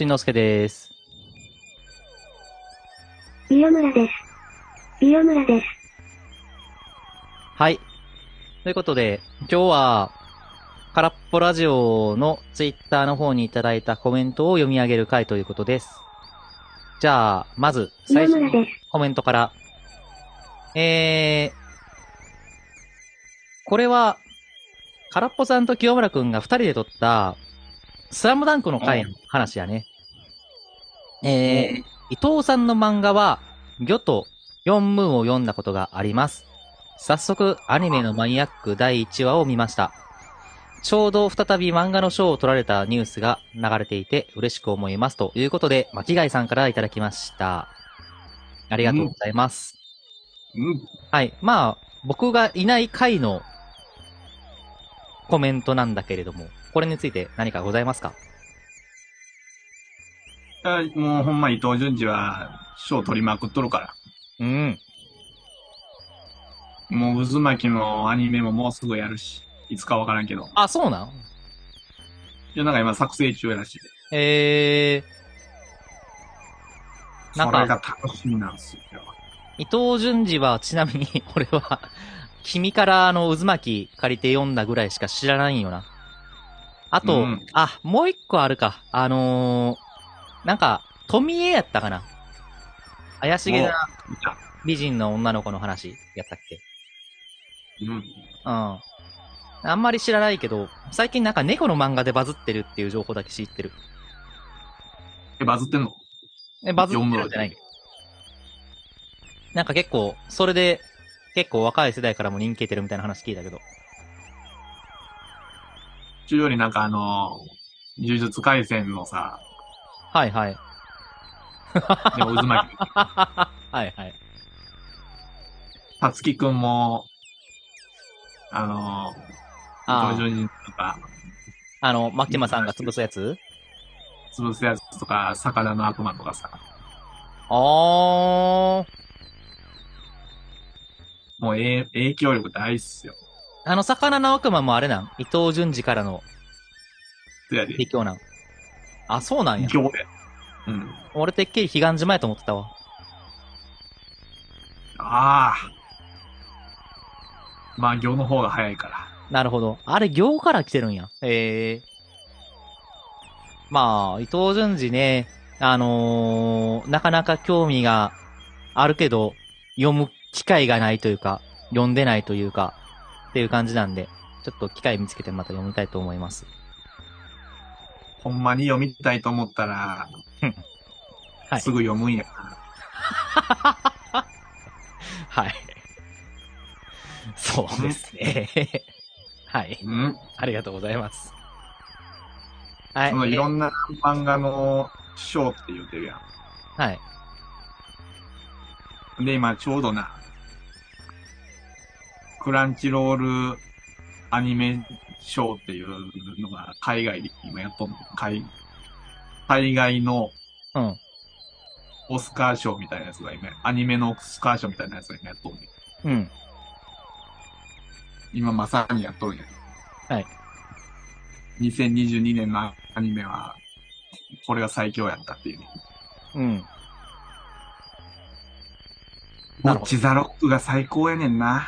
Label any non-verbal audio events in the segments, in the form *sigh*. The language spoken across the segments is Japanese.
しんのすけです。ビオムラです。ビオムラです。はい。ということで、今日は、空っぽラジオのツイッターの方にいただいたコメントを読み上げる回ということです。じゃあ、まず、最初の。コメントから。えー、これは、空っぽさんと清村くんが二人で撮った、スラムダンクの回の話やね。えー、伊藤さんの漫画は、魚と四ムーンを読んだことがあります。早速、アニメのマニアック第1話を見ました。ちょうど再び漫画の賞を取られたニュースが流れていて嬉しく思います。ということで、巻貝さんからいただきました。ありがとうございます。うん。はい。まあ、僕がいない回のコメントなんだけれども、これについて何かございますか？あもうほんま伊藤淳二は賞取りまくっとるから。うん。もう渦巻きのアニメももうすぐやるし、いつかわからんけど。あ、そうなん？いや、なんか今作成中やらしい。えー、なんそれがか、楽しみなんですよ。伊藤淳二はちなみに、*laughs* 俺は、君からあの渦巻き借りて読んだぐらいしか知らないんよな。あと、うんあ、もう一個あるか。あのー、なんか、富江やったかな？怪しげな。美人の女の子の話やったっけ？うん。うん。あんまり知らないけど、最近なんか猫の漫画でバズってるっていう情報だけ知ってる。え、バズってんの？え、バズってるんじゃないなんか結構、それで、結構若い世代からも人気出てるみたいな話聞いたけど。中よりなんかあの、呪術回戦のさ、はいはい。でも渦巻き、*laughs* はいはい。たつきくんも、あの、あー伊藤淳二とか、あの、マキマさんが潰すやつ？潰すやつとか、魚の悪魔とかさ、あー。もうええ影響力大っすよ。あの、魚の悪魔もあれなん？伊藤淳二からのそやで。影響なん？あ、そうなんや。行で。うん。俺てっきり彼岸島やと思ってたわ。ああ。まあ、行の方が早いから。なるほど。あれ、行から来てるんや。へえ。まあ、伊藤淳二ね、あのーなかなか興味があるけど、読む機会がないというか、読んでないというか、っていう感じなんで、ちょっと機会見つけてまた読みたいと思います。ほんまに読みたいと思ったら、はいすぐ読むんや。*laughs* はい。そうですね。はい。うん。ありがとうございます。はい。そのいろえんな漫画の賞って言ってるやはい。ん。で、今ちょうどな、クランチロールアニメ賞っていうのが海外で今やっとんの。海海外のうん。オスカー賞みたいなやつが今、アニメのオスカー賞みたいなやつが今やっとんねん。うん。今まさにやっとるんや。はい。2022年のアニメは、これが最強やったっていうね。うん。ボなるほどッチザロックが最高やねんな。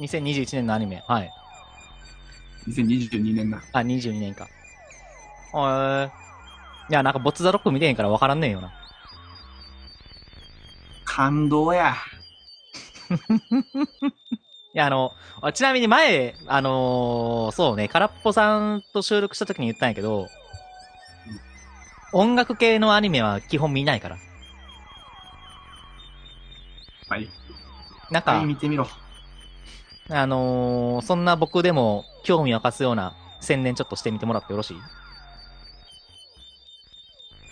2021年のアニメ。はい。2022年な。あ、22年か。へー。いや、なんか、ボッツザロック見てへんから分からんねんよな。感動や。*laughs* いや、あの、あちなみに前、あのーそうね、空っぽさんと収録した時に言ったんやけど、音楽系のアニメは基本見ないから。はい。なんか、はい、見てみろ。あのーそんな僕でも興味を沸かすような宣伝ちょっとしてみてもらってよろしい？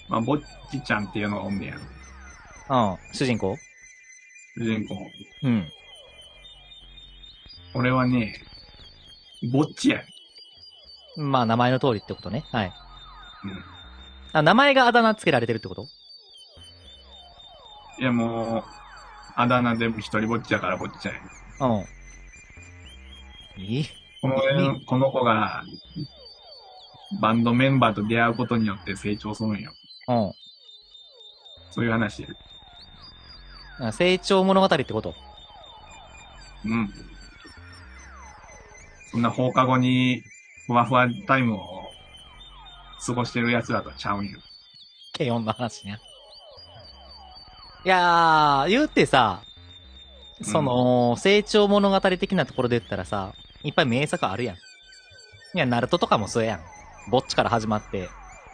まあ、ぼっちちゃんっていうのがおんねや。うん。主人公？主人公。うん。俺はね、ぼっちや。まあ、名前の通りってことね。はい。うん。あ、名前があだ名つけられてるってこと？いや、もう、あだ名でも一人ぼっちやからぼっちゃんや。うん。いいこの、この子が、バンドメンバーと出会うことによって成長するんよ。うん。そういう話。あ成長物語ってこと？うん。そんな放課後にふわふわタイムを過ごしてる奴らとちゃうんよ。軽音の話ね。いやー、言うてさ、その、成長物語的なところで言ったらさ、いっぱい名作あるやん。いや、ナルトとかもそうやん。ぼっちから始まって、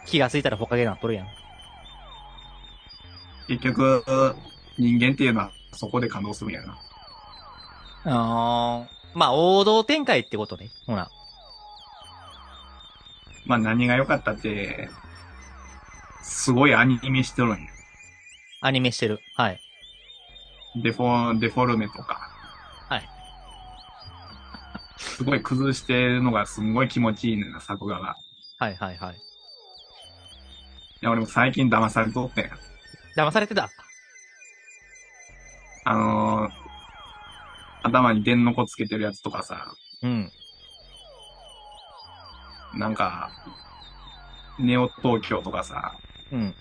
気がついたらほかげになっとるやん。結局、人間っていうのはそこで感動するんやな。あー、まあ、王道展開ってことね。ほら。まあ何が良かったって、すごいアニメしてるんよ。アニメしてる。はい。デフォ、デフォルメとか。はい。すごい崩してるのがすんごい気持ちいいねんな、作画が。はいはいはい。いや、俺も最近騙されとってん。騙されてた？あのー、頭に電の子つけてるやつとかさ、うん。なんか、ネオ東京とかさ、うん。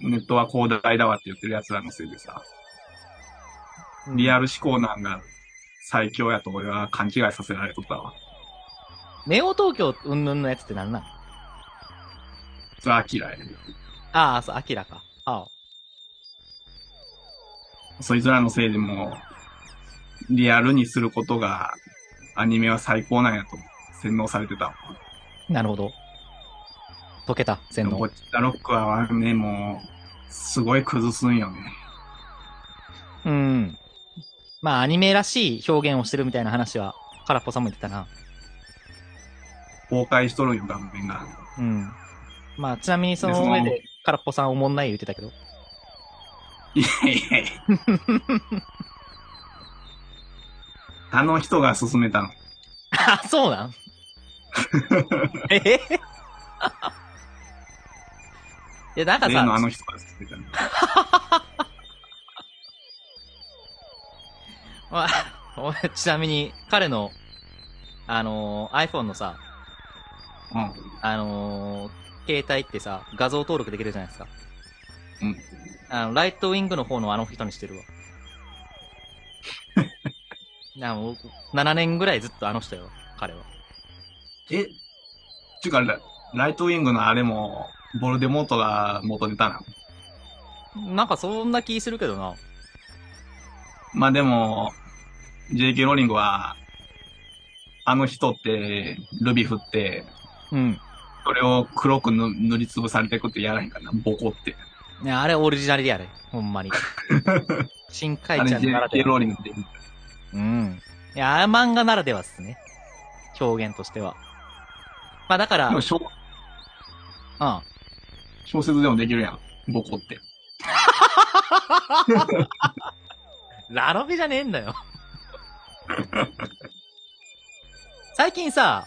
ネットは広大だわって言ってる奴らのせいでさ、リアル思考なんが最強やと俺は勘違いさせられとったわ。ネオ東京うんぬんのやつってなんなん？それは嫌い。ああ、そう、アキラか。ああ。そいつらのせいでもう、リアルにすることが、アニメは最高なんやと洗脳されてたわ。なるほど。解けた、洗脳ボッ。チャロックはね、もう、すごい崩すんよね。うん。まあ、アニメらしい表現をしてるみたいな話は、空っぽさんも言ってたな。崩壊しとるんよ、顔面が。うん。まあ、ちなみにその上で、空っぽさんおもんない言ってたけど。いやいやいやあの人が勧めたの。あ、そうなん？*laughs* え？へいや、なんか例のあさ、の人が勧めたの。*laughs* まあ、俺ちなみに、彼の、あのー iPhone のさ、うん。あのー携帯ってさ、画像登録できるじゃないですか。うん。あの、ライトウィングの方のあの人にしてるわ。*laughs* なもう7年ぐらいずっとあの人よ、彼は。えちゅうか、ラライトウィングのあれも、ボルデモートが元出たな。なんかそんな気するけどな。まあでも、JK ローリングは、あの人って、ルビ振って、うん。それを黒くぬ塗りつぶされていくってやらへんかな、ボコって。いや、あれオリジナルでやれ。ほんまに。*laughs* 新海ちゃんならで JK ロは。ーリングで。うん。いや、漫画ならではっすね。表現としては。まあだから、うん。小説でもできるやん、ボコって。*laughs* ラノベじゃねえんだよ。最近さ、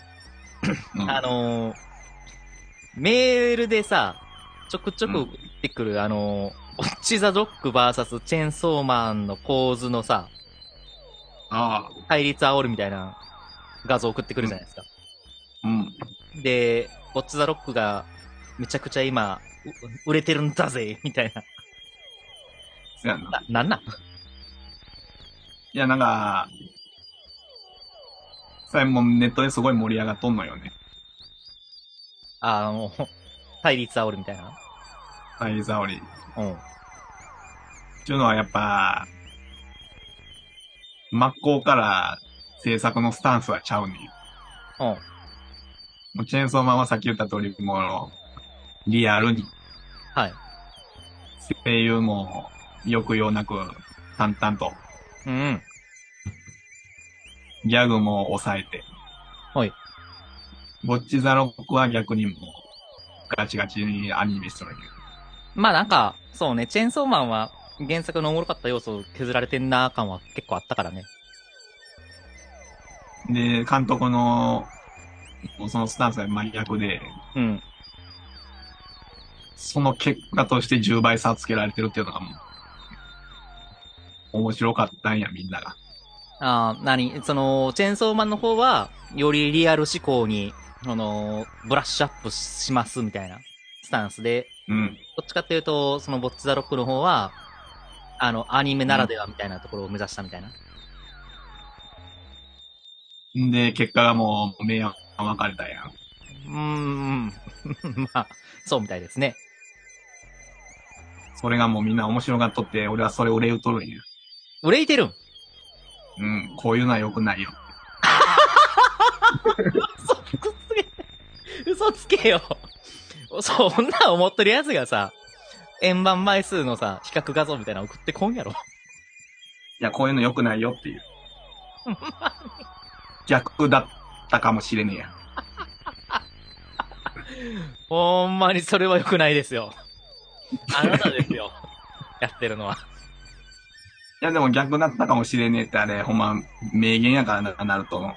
うんあのーメールでさ、ちょくちょくうん出てくる、あのーオッチザドック VS チェーンソーマンの構図のさ、ああ、対立煽るみたいな画像送ってくるじゃないですか。うん。で、オッチザロックがめちゃくちゃ今、う売れてるんだぜ、みたいな。な、なんなん？いや、なんか、それもネットですごい盛り上がっとんのよね。あの、対立煽るみたいな？サイザオリ。っうん。ていうのはやっぱ、真っ向から制作のスタンスはちゃうねんよ。うん。もうチェーンソーマンはさっき言った通り、もう、リアルに、はい。声優も抑揚なく、淡々と、うん。ギャグも抑えて。はい。ボッチザロックは逆にもう、ガチガチにアニメしとるけど。まあなんか、そうね、チェーンソーマンは原作のおもろかった要素を削られてんな感は結構あったからね。で、監督の、そのスタンスが真逆で、うん。その結果として10倍差つけられてるっていうのがもう、面白かったんや、みんなが。ああ、なに、その、チェーンソーマンの方は、よりリアル思考に、あのーブラッシュアップしますみたいなスタンスで、うん。どっちかっていうと、そのボッチザロックの方は、あの、アニメならではみたいなところを目指したみたいな。んで、結果がもう、明暗分かれたやん。うーん、*laughs* まあ、そうみたいですね。それがもうみんな面白がっとって、俺はそれを憂うとるんや。憂いてるん？うん。こういうのは良くないよ。*laughs* 嘘つけ、嘘つけよ。そんな思ってるやつがさ、円盤枚数のさ、比較画像みたいなの送ってこんやろ。いや、こういうの良くないよっていう。逆だったかもしれねえや。ほんまにそれは良くないですよ。あなたですよ。*laughs* やってるのは。いや、でも逆だったかもしれねえってあれ、ほんま、名言やからな、ナルトの。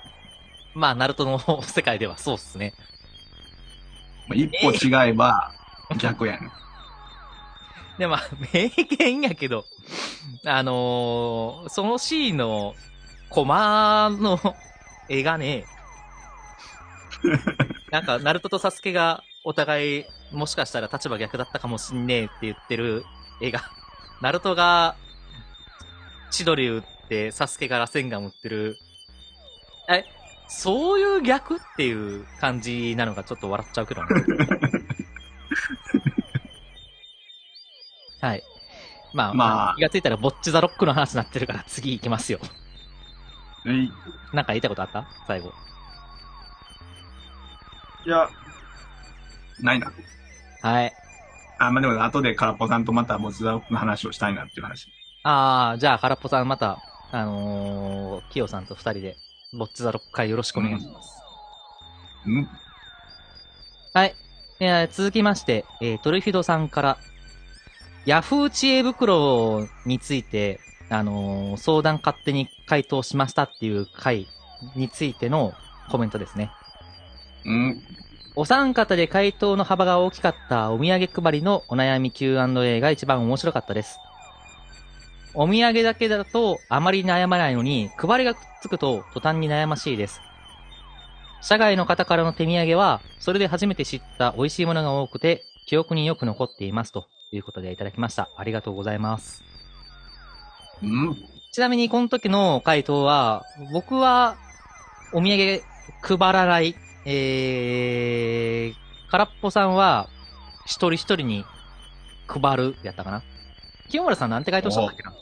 まあ、ナルトの世界ではそうっすね。一歩違えば、逆やねん。で、まあ、名言やけど、あのーそのシーンのコマの絵がね、*laughs* なんか、ナルトとサスケがお互い、もしかしたら立場逆だったかもしんねえって言ってる絵が、ナルトが、千鳥打って、サスケがラセンガン打ってる、え、そういう逆っていう感じなのがちょっと笑っちゃうけどね。*laughs* はい。まあ、まあ気がついたらボッチザロックの話になってるから次行きますよ。えいなんか言いたいことあった？最後。いや、ないな。はい。あ、まあ、でも後で空っぽさんとまたボツダロックの話をしたいなっていう話。あー、じゃあ、空っぽさんまた、あのー、キヨさんと二人で、ボッチザロック会よろしくお願いします。うんはい。えー続きまして、えートルフィドさんから、ヤフー知恵袋について、あのー相談勝手に回答しましたっていう回についてのコメントですね。うん。お三方で回答の幅が大きかったお土産配りのお悩み Q&A が一番面白かったです。お土産だけだとあまり悩まないのに、配りがくっつくと途端に悩ましいです。社外の方からの手土産は、それで初めて知った美味しいものが多くて、記憶によく残っていますということでいただきました。ありがとうございます。うん。ちなみにこの時の回答は、僕はお土産配らない、えー、空っぽさんは一人一人に配るやったかな。清村さんなんて回答したんだっけな？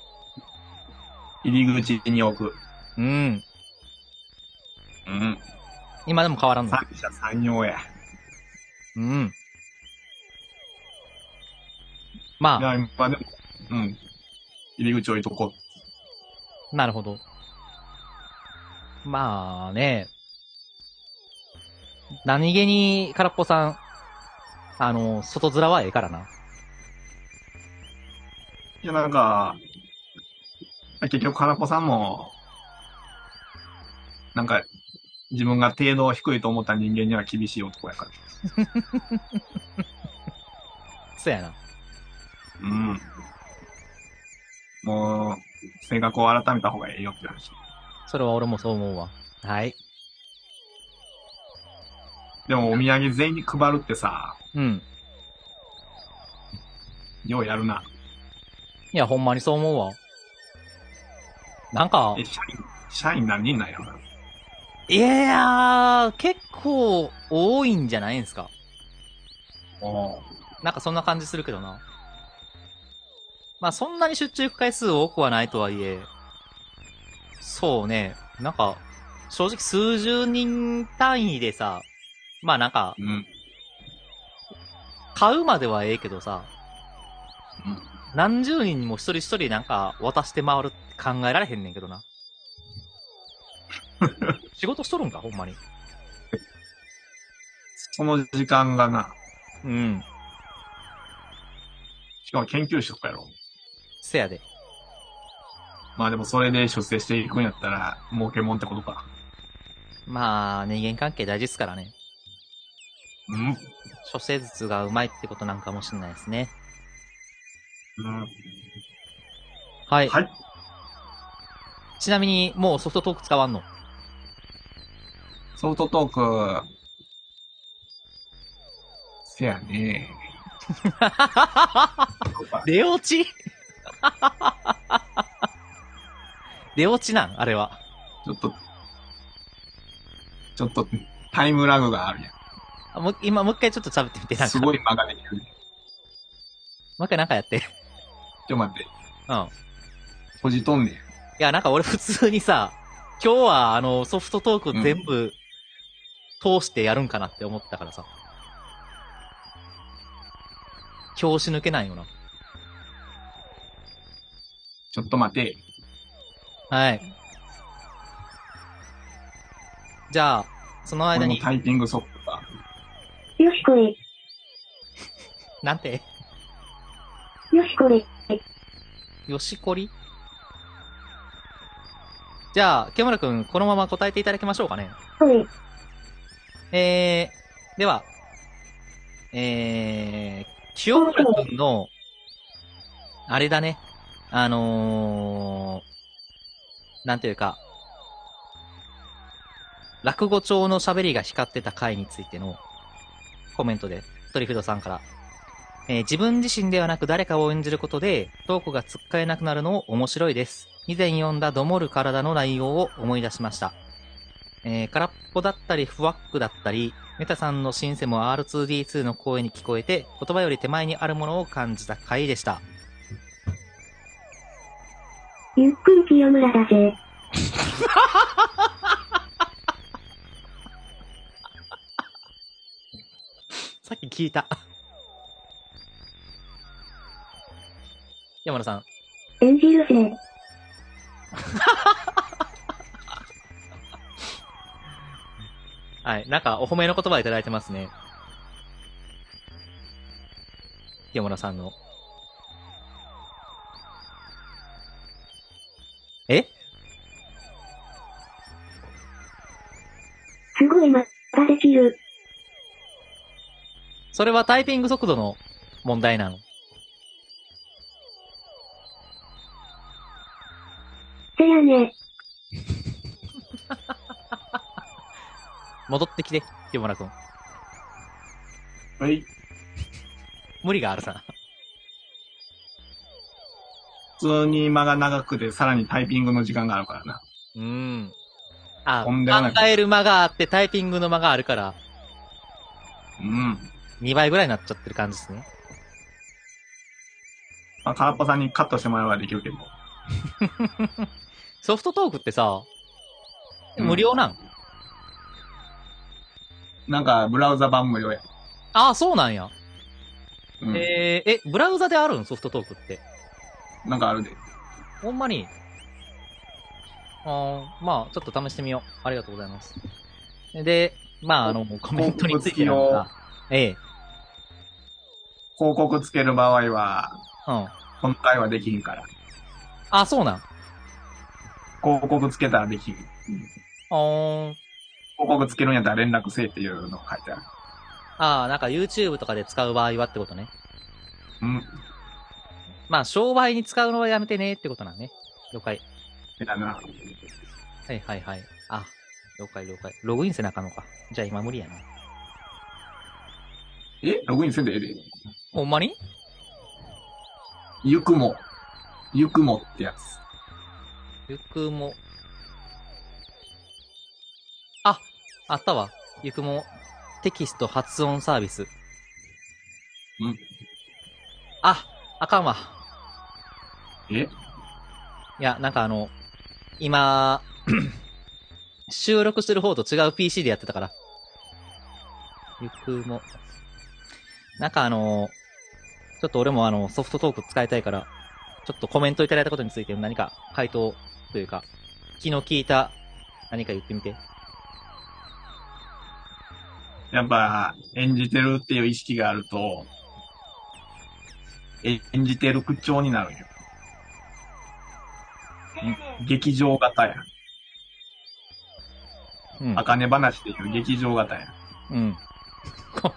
入り口に置く。うん。うん。今でも変わらんの？三者三様や。うん。まいや、今でも、うん。入り口置いとこあ、なるほど。まあね。何気に空っぽさん、あの、外面はええからな。う。いや、なんか、結局、空っぽさんも、なんか、自分が程度低いと思った人間には厳しい男やから。*laughs* そやな。うん。もう、性格を改めた方がええよって話。それは俺もそう思うわ。はい。でも、お土産全員に配るってさ、うん。ようやるな。いや、ほんまにそう思うわ。なんかえ、、社員、社員何人なんや。いやー、結構多いんじゃないんすか。おなんかそんな感じするけどな。まあそんなに出張行く回数多くはないとはいえ、そうね、なんか、正直数十人単位でさ、まあなんか、うん。買うまではええけどさ、うん何十人にも一人一人なんか渡して回るって考えられへんねんけどな。*laughs* 仕事しとるんか、ほんまに。その時間がな、うん。しかも研究職やろ。せやで。まあでもそれで出世していくんやったら、儲けもんってことか。まあ、人間関係大事っすからね。うん。諸生術がうまいってことなんかもしれないですね。うん。はい。はい。ちなみに、もうソフトトーク使わんの？ソフトトーク、せやね。*laughs* 出落ち？*laughs* 出落ちなん？あれは。ちょっと、ちょっとタイムラグがあるやあもう今、もう一回ちょっと喋ってみて、なんん。か。すごい間ができる。もう一回なんかやって。ちょ、待って。うん。い閉じとんねん。や、なんか俺普通にさ、今日はあの、ソフトトーク全部、通してやるんかなって思ったからさ。拍子抜けないよな。ちょっと待て。はい。じゃあ、そのこ間に、タイピングソフトが。よしこれ。*laughs* なんて、よしこれ。よしこり？じゃあ、ケムラくん、このまま答えていただきましょうかね。これ。えー、では、えー、清村くんの、あれだね。あのー、なんていうか、落語帳の喋りが光ってた回についてのコメントで、トリフィドさんから、えー自分自身ではなく誰かを演じることで、トークがつっかえなくなるの面白いです。以前読んだどもる体の内容を思い出しました。えー空っぽだったり、フワックだったり、メタさんのシンセも R2D2 の声に聞こえて、言葉より手前にあるものを感じた回でした。ゆっくり清村だぜ。*laughs* さっき聞いた。山田さん。演じるぜ。はい。なんか、お褒めの言葉いただいてますね。山田さんの。え？すごい間ができる。それはタイピング速度の問題なの。戻ってきて、山田くん。はい。無理があるさ。普通に間が長くて、さらにタイピングの時間があるからな。うーん。あ、とんでもない考える間があってタイピングの間があるから、うん。2倍ぐらいになっちゃってる感じですね。まあ、空っぽさんにカットしてもらえばできるけど。*laughs* ソフトトークってさ、うん無料なん、なんか、ブラウザ版無料や。ああ、そうなんや。うん。えー、え、ブラウザであるん？ソフトトークって。なんかあるで。ほんまに？あーまあ、ちょっと試してみよう。ありがとうございます。で、まあ、あの、コメントについてなんですが、ええ、広告つける場合は、うん。今回はできひんから。あ、そうなん。広告つけたらできひん。うんあー広告つけるんやったら連絡せえっていうのが書いてある。あー、なんか YouTube とかで使う場合はってことね。うん。まあ、商売に使うのはやめてねってことなんね。了解。だな。はいはいはい。あ、了解了解。ログインせなあかんのか。じゃあ今無理やな。え？ログインせんでええで。ほんまに？ゆくも。ゆくもってやつ。ゆくも。あ、あったわ。ゆくもテキスト発音サービス。うん。あ、あかんわ。え？いや、なんかあの、今、*clears throat* 収録してる方と違う PC でやってたから。ゆくも。なんかあの、ちょっと俺もあの、ソフトトーク使いたいから、ちょっとコメントいただいたことについて何か回答というか、昨日聞いた何か言ってみて。やっぱ、演じてるっていう意識があると、え演じてる口調になるんよ。劇場型や。うん。あかね話でいう劇場型や。うん。*laughs*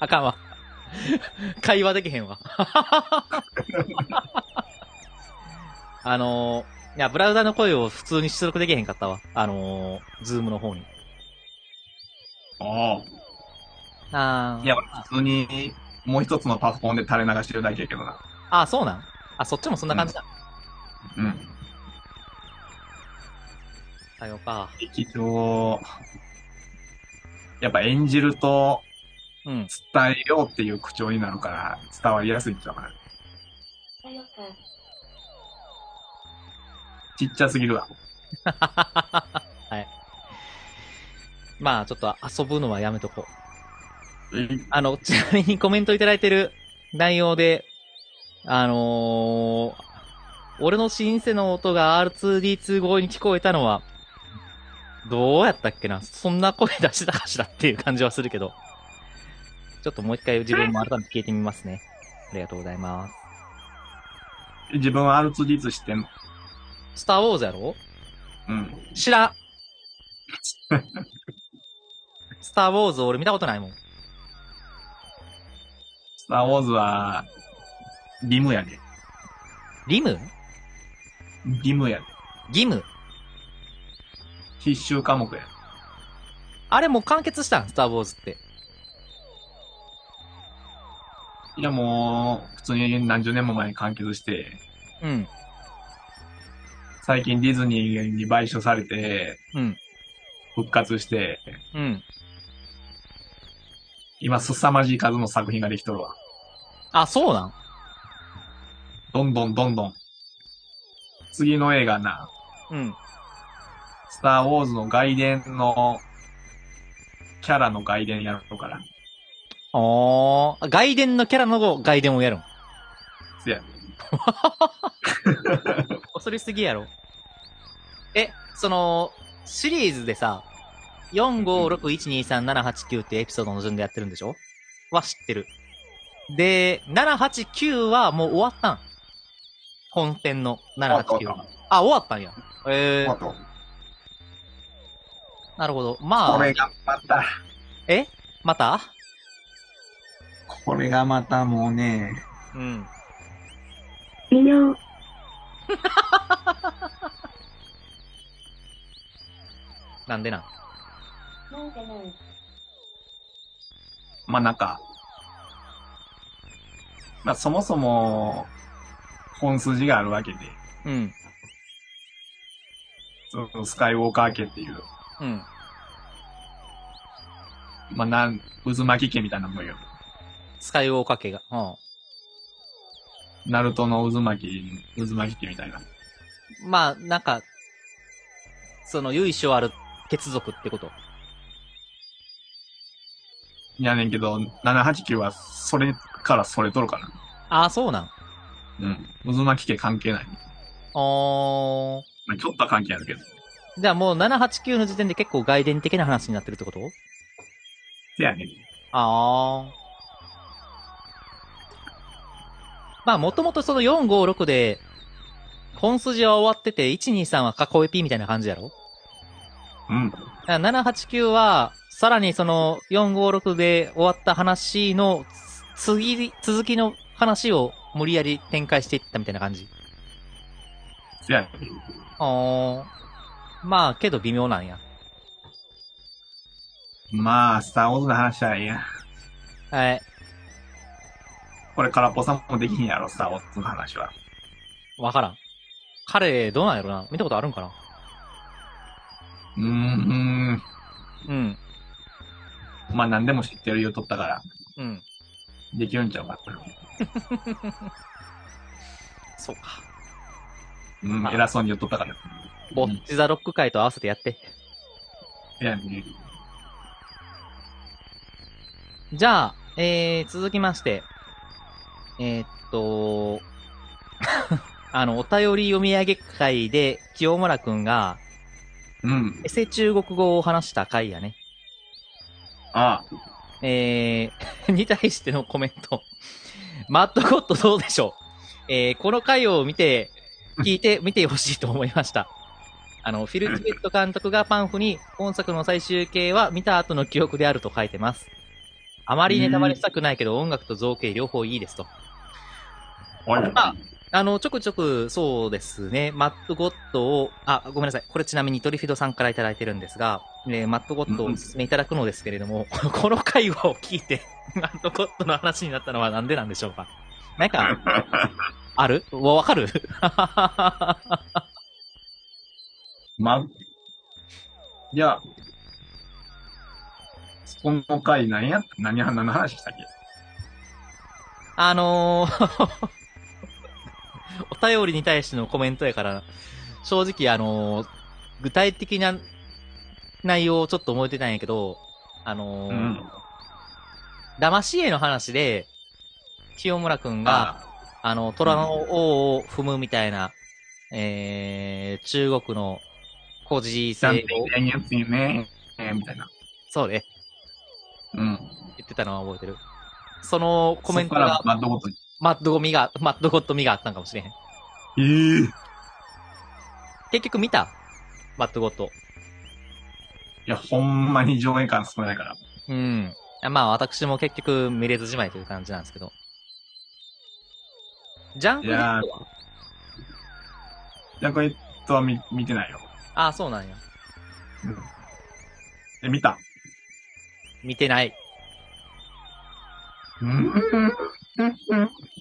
あかんわ。*laughs* 会話できへんわ。*laughs* あのー、いや、ブラウザの声を普通に出力できへんかったわ。あのー、ズームの方に。ああ。あーいや、普通に、もう一つのパソコンで垂れ流してるだけやけどな。あー、そうなん？あ、そっちもそんな感じだ。うん。さようか。劇場、やっぱ演じるとうん。伝えようっていう口調になるから伝わりやすいんちゃうかな。さよか。ちっちゃすぎるわ。*laughs* はい。まあ、ちょっと遊ぶのはやめとこう。あの、*laughs* ちなみにコメントいただいてる内容で、あのー、俺のシンセの音が R2D2 声に聞こえたのは、どうやったっけな？そんな声出してたかしらっていう感じはするけど。ちょっともう一回自分も改めて聞いてみますね。ありがとうございます。自分は R2D2 知ってんの？スターウォーズやろ？うん。知らん *laughs* スターウォーズ俺見たことないもん。スターウォーズは、リムやで。リム？リムやで。ギム？必修科目や。あれもう完結したん？スターウォーズって。いやもう、普通に何十年も前に完結して、うん。最近ディズニーに買収されて、うん。復活して、うん。今凄まじい数の作品ができとるわ。あ、そうなん？どんどんどんどん。次の映画な、うん。スター・ウォーズの外伝の、キャラの外伝やるから。ああ、外伝のキャラの外伝をやるん？せや。*laughs* 恐れすぎやろ。え、その、シリーズでさ、4、5、6、1、2、3、7、8、9ってエピソードの順でやってるんでしょ？は知ってる。で、7、8、9はもう終わったん本編の7、8、9。あ、終わったんや。えー、なるほど。まあ、これがまた、え？また？これがまたもうね、うん。微妙。なんでなんなんでなん？まあなんか、まあそもそも、本筋があるわけで、うん。そのスカイウォーカー家っていう、うん。まあなん、渦巻き家みたいなもんよ。スカイウォーカー家が。うん。ナルトの渦巻き、渦巻き家みたいな。まあ、なんか、その、由緒ある血族ってこと。いやねんけど、789はそれからそれとるかな。ああ、そうなん。うん。渦巻き家関係ない。おー。まあ、ちょっとは関係あるけど。じゃあもう789の時点で結構外伝的な話になってるってこと？せやねん。ああ。まあもともとその456で、本筋は終わってて、123は過去エピみたいな感じやろ？うん。だから789は、さらにその456で終わった話の、つ次、続きの話を無理やり展開していったみたいな感じ。せや。あー。まあ、けど微妙なんや。まあ、スターウォーズの話はいいや。はい。これ空っぽさんもできひんやろ、スターウォーズの話は。わからん。彼、どうなんやろな見たことあるんかなうーん。うん。まあ何でも知ってる言うとったから、うん。できるんちゃうか。*laughs* そうか。うん、あ偉そうに言っとったから。ボッチザロック会と合わせてやって。せやねん。じゃあ、えー、続きまして、えー、っと、*laughs* あの、お便り読み上げ会で、清村くんが、うん。エセ中国語を話した回やね。あえー、*laughs* に対してのコメント。マッドゴッドどうでしょう？えー、この回を見て、聞いて、*laughs* 見てほしいと思いました。あの、フィル・チベット監督がパンフに、本作の最終形は見た後の記憶であると書いてます。あまりネタバレしたくないけど、音楽と造形両方いいですと。あ、あの、ちょくちょく、そうですね、マットゴッドを、あ、ごめんなさい。これちなみにトリフィドさんからいただいてるんですが、えーマットゴッドをお勧めいただくのですけれども、*laughs* この会話を聞いて、*laughs* マットゴッドの話になったのはなんでなんでしょうか？なんか、*laughs* ある？わわかる？ま、いや、その回何や、何話したっけ？あのー、お便りに対してのコメントやから、正直あのー具体的な内容をちょっと覚えてたんやけど、あのーうん。騙し絵の話で、清村くんが、ああの、虎の王を踏むみたいな、えー、中国の孤児ちゃん性を、ね、えーみたいな。そうね、うん。言ってたのは覚えてる。そのコメントそこからが、バッドゴッドに。マッドゴミが、マッドゴッドミがあったんかもしれへん。ええ結局見た？マッドゴッド。いや、ほんまに上映感少ないから。うん。あまあ私も結局見れずじまいという感じなんですけど。ジャンクヒットは？ジャンクヘッドは見見てないよ。ああ、そうなんや。え、見た？見てない。うん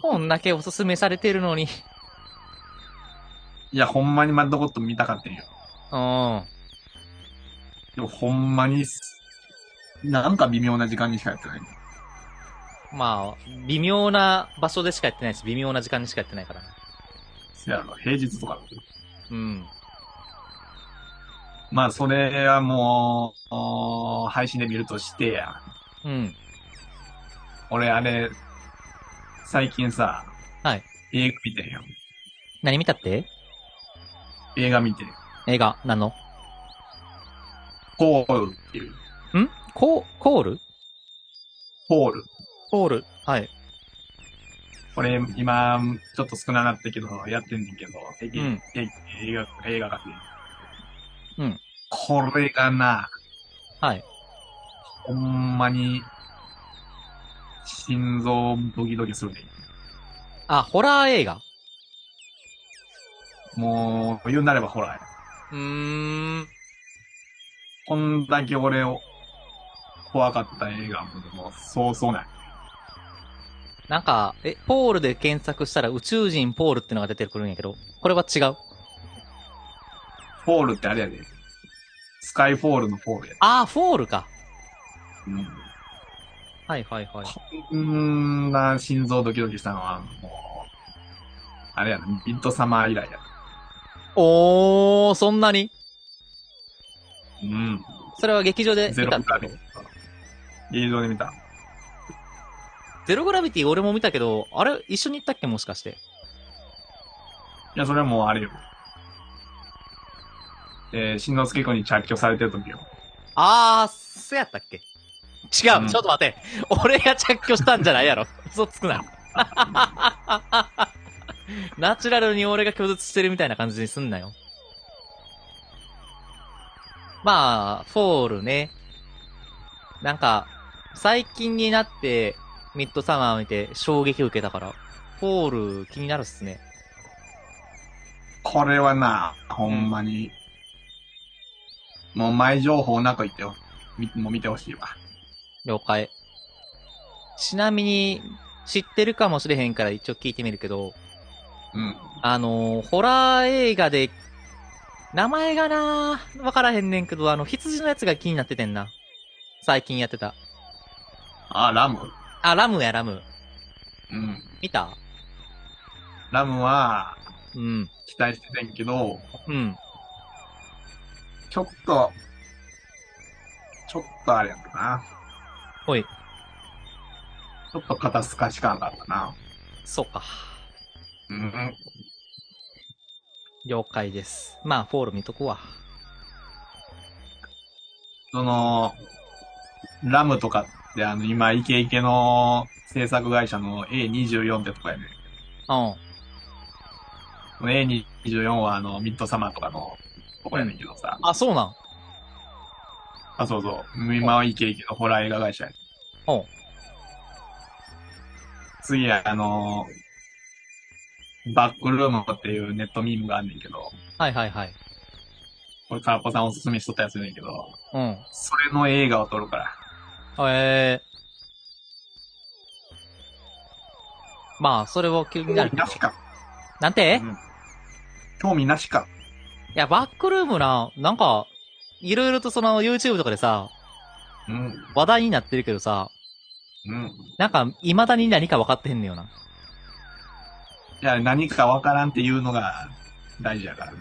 こんだけおすすめされてるのに。いや、ほんまにマッドゴッド見たかったんよ。うん。でもほんまにす、なんか微妙な時間にしかやってない。まあ、微妙な場所でしかやってないし、微妙な時間にしかやってないからね。せやろ、平日とか。うん。まあ、それはもうおー、配信で見るとしてや。うん。俺、あれ、最近さ、はい。映画見てんよ。何見たって？映画見てん。映画、何の？ホールっていう。ん？コー、コール？ホール。コール。はい。これ、今、ちょっと少ななったけど、やってんねんけど、えうんえ映画、映画館で。うん。これがな、はい。ほんまに、心臓ドキドキするね。あ、ホラー映画？もう、言うなればホラーや。うーん。こんだけ俺を、怖かった映画も、もう、そうそうない。なんか、え、ポールで検索したら宇宙人ポールってのが出てくるんやけど、これは違う？フォールってあれやで。スカイフォールのフォールやで。あー、フォールか。うん。はいはいはい。こんな心臓ドキドキしたのは、もう、あれやな、ミッドサマー以来や。おー、そんなに？うん。それは劇場で見たゼログラビティ。劇場で見た。ゼログラビティ俺も見たけど、あれ一緒に行ったっけもしかして？いや、それはもうあれよ。えー、しんのすけくんに着去されてる時よ。あー、そやったっけ？違う、うんちょっと待って。俺が着去したんじゃないやろ。嘘つくな。*laughs* ナチュラルに俺が拒絶してるみたいな感じにすんなよ。まあ、フォールね。なんか、最近になって、ミッドサマーを見て衝撃を受けたから、フォール気になるっすね。これはな、ほんまに、もう前情報なく行ってよ。みもう見てほしいわ。了解。ちなみに、知ってるかもしれへんから一応聞いてみるけど、うん。あのーホラー映画で、名前がなわからへんねんけど、あの、羊のやつが気になっててんな。最近やってた。あ、ラムあ、ラムや、ラム。うん。見た？ラムは、うん。期待しててんけど、うん。ちょっと、ちょっとあれやったな。ほい。ちょっと肩透かし感があったな。そうか。うん。了解です。まあ、フォール見とくわ。その、ラムとかってあの、今、イケイケの制作会社の A24 ってとかやね。うん。この A24 はあの、ミッドサマーとかのとこやねんけどさ。あ、そうなん。あ、そうそう。今はイケイケのホラー映画会社や。おう。次、あの、バックルームっていうネットミームがあんねんけど、はいはいはい。これ、カーポさんおすすめしとったやつやねんけど、うん。それの映画を撮るから。ええまあ、それを気になる興味。なしか。なんて、いうん興味なしか。や、バックルームな、なんか、いろいろとその YouTube とかでさ、うん。話題になってるけどさ、うん。なんか、未だに何か分かってへんねよな。いや、何かわからんっていうのが大事やから。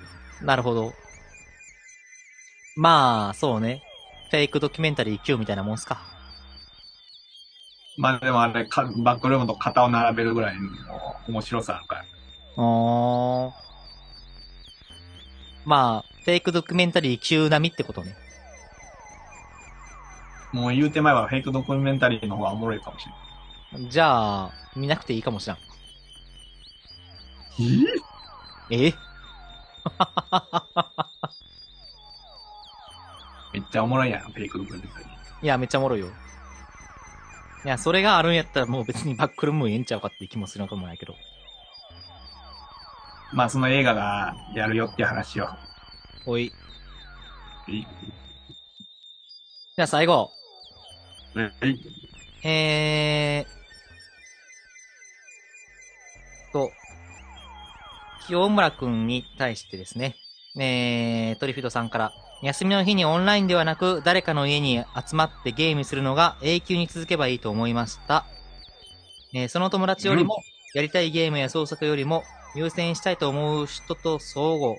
なるほど。まあ、そうね。フェイクドキュメンタリー Q みたいなもんすか。まあでもあれ、かバックルームと肩を並べるぐらいの面白さあるから。おー。まあ、フェイクドキュメンタリー Q 並みってことね。もう言うてまえばフェイクドキュメンタリーの方がおもろいかもしれない。じゃあ、見なくていいかもしらん。え？*laughs* めっちゃおもろいやん、フェイクドキュメンタリー。いや、めっちゃおもろいよ。いや、それがあるんやったらもう別にバックルームええんちゃうかって気もするのかもないけど。まあその映画がやるよって話を。おい。いじゃあ最後。いえー、と、清村くんに対してですね、えー、トリフィドさんから、休みの日にオンラインではなく、誰かの家に集まってゲームするのが永久に続けばいいと思いました。えーその友達よりも、やりたいゲームや創作よりも、優先したいと思う人と相互、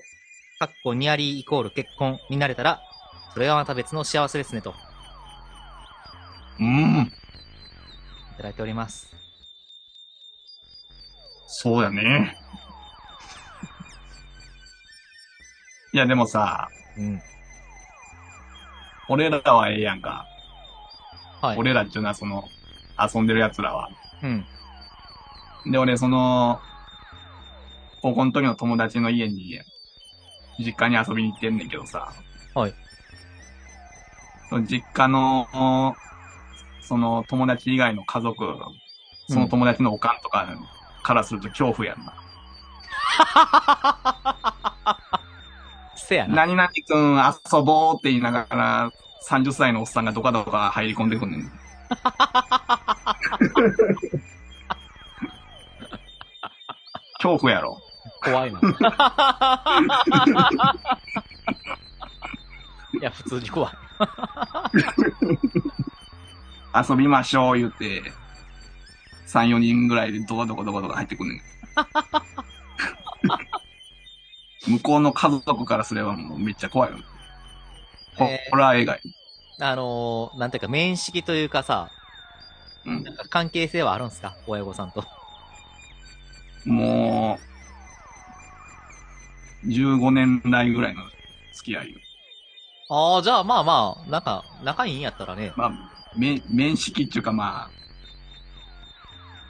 かっこニアリーイコール結婚になれたら、それはまた別の幸せですね、と、うん。いただいております。そうやね。いやでもさ、うん。俺らはええやんか。はい。俺らっていうのはその、遊んでる奴らは。うん。で、俺その、高校の時の友達の家に、実家に遊びに行ってんねんけどさ。はい。その実家の、その友達以外の家族、その友達のおかんとかからすると恐怖やんな。*laughs* せやな。何々くん遊ぼうって言いながら、30歳のおっさんがドカドカ入り込んでくんねん。*laughs* 恐怖やろ。怖いな。*laughs* いや、普通に怖い。遊びましょう言って、3、4人ぐらいでドカドカドカドカ入ってくんねん。*laughs* 向こうの家族からすればもうめっちゃ怖いよ。ホえーホラー映画やあのー、なんていうか、面識というかさ、うんなんか関係性はあるんすか？親御さんと。もう、15年来ぐらいの付き合いよ。ああ、じゃあまあまあ、なんか、仲いいんやったらね。まあ、面、面識っていうかまあ、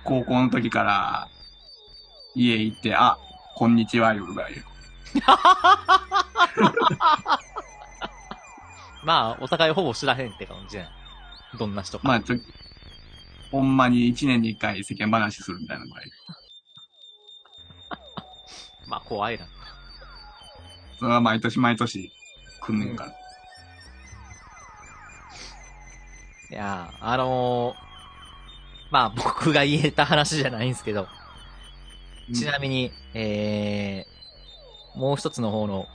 高校の時から家行って、あ、こんにちは、いうぐらいよ。*laughs* まあ、お互いほぼ知らへんって感じやん。どんな人か。まあ、ちょ、ほんまに一年に一回世間話するみたいなぐらい。*laughs* まあ、怖いな。それは毎年毎年来んねんから。いやー、あのー、まあ僕が言えた話じゃないんですけど、ちなみに、えー、もう一つの方の、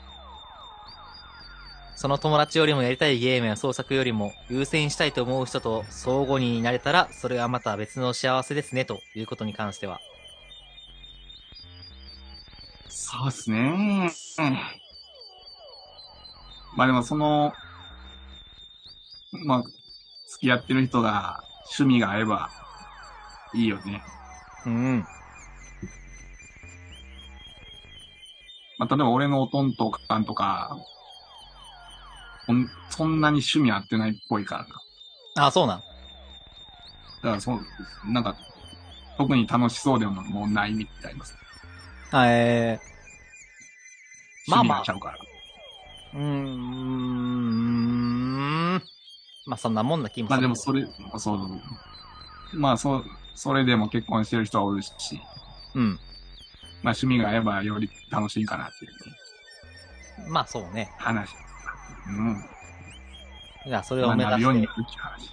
その友達よりもやりたいゲームや創作よりも優先したいと思う人と相互になれたら、それはまた別の幸せですね、ということに関しては。そうっすね。まあでもその、まあ、付き合ってる人が趣味が合えばいいよね。うん。まあ、例えば俺のおとんとかんとか、そんなに趣味合ってないっぽいからな。あ、そうなん。だからそう、なんか、特に楽しそうでももうないみたいな。えまあまあ趣味がちゃうから。ー、うーん。まあそんなもんな気もする。まあでもそれ、そう、まあそう、それでも結婚してる人はおるし、うん。まあ趣味があればより楽しいかなっていうね、まあそうね。話。うん。じゃあそれをまあ目指してなるようにな。るっていう話。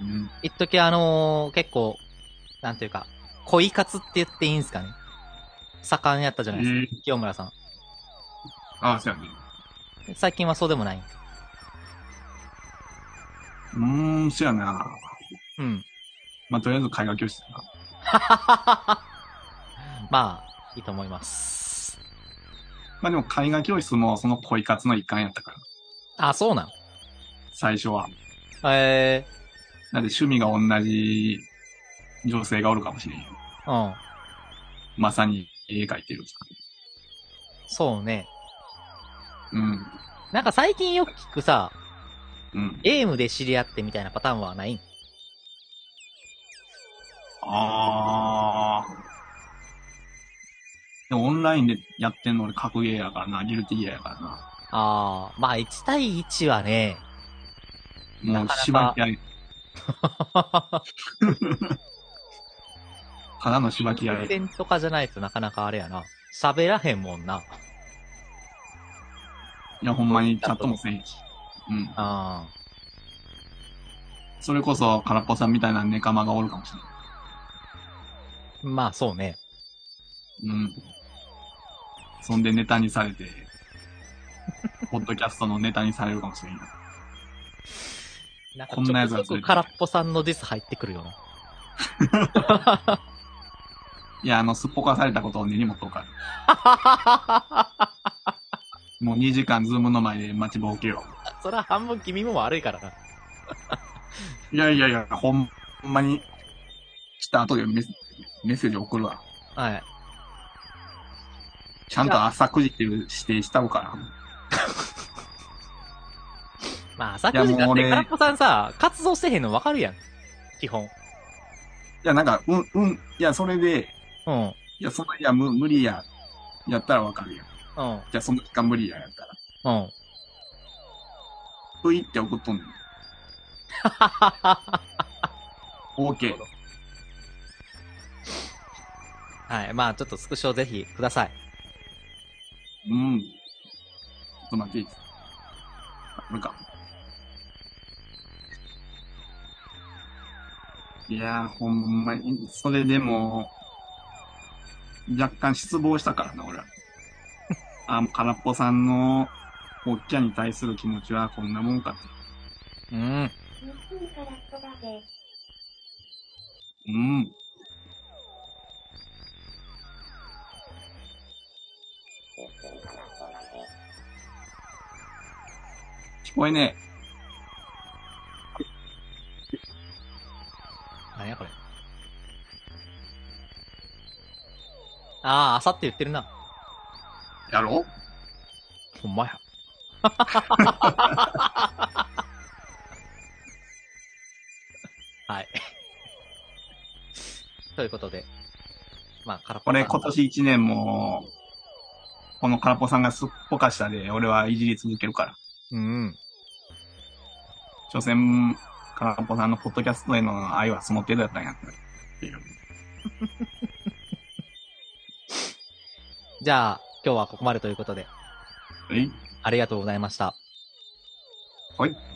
うん。一時あのー結構、なんていうか、恋活って言っていいんすかね。盛んやったじゃないですか。え清村さん。ああ、そうやね。最近はそうでもない。うーん、そうやな。うん。まあ、とりあえず絵画教室だな。*laughs* まあ、いいと思います。まあでも絵画教室もその恋活の一環やったから、あ、そうなん。最初は。えなんで趣味が同じ女性がおるかもしれんよ。えー、うん。まさに絵描いてる。そうね。うん。なんか最近よく聞くさ、うん。ゲームで知り合ってみたいなパターンはないん？あー。でもオンラインでやってんの俺格ゲーやからな、ギルティギアやからな。ああ、まあ1対1はね、もうなかなか芝木やり。*laughs* ただの芝木やり。戦とかじゃないとなかなかあれやな。喋らへんもんな。いや、ほんまにチャットもせんし。うん。あそれこそ、空っぽさんみたいなネカマがおるかもしれない。あ。まあそうね。うん。そんでネタにされて、ポッドキャストのネタにされるかもしれんよ。なんかこんなやつが空っぽさんのディス入ってくるよな。*laughs* いや、あの、すっぽかされたことを根に持っとくから。*laughs* もう2時間 Zoom の前で待ちぼうけよ。それは半分君も悪いからな。いやいやいや、ほんまに、来た後でメッセージ送るわ。はい。ちゃんと朝9時っていう指定したうから。*laughs* まあ朝9時だって空っぽさんさ、活動してへんの分かるやん。基本。いや、なんか、うん、うん、いや、それで、うん。いや、そんな、いや、無無理や、やったらわかるよ。うん。じゃあ、その時間無理や、やったら。うん。ぷいって送っとんねん。*laughs* OK。はい。まあちょっとスクショぜひください。うん。ちょっと待っていいですか。これか。いやー、ほんまに、それでも、若干失望したからな、俺は。あ、空っぽさんの、おっきゃに対する気持ちはこんなもんかって。うん。うん。聞こえね何やこれ。ああ、朝って言ってるな。え。やろほんまや。はい。ということで。まあ、空っぽさん俺今年一年も、この空っぽさんがすっぽかしたで、俺はいじり続けるから。うん。所詮、空っぽさんのポッドキャストへの愛はその程度やったんやっていう。*laughs* じゃあ、今日はここまでということで、はい。ありがとうございました。はい。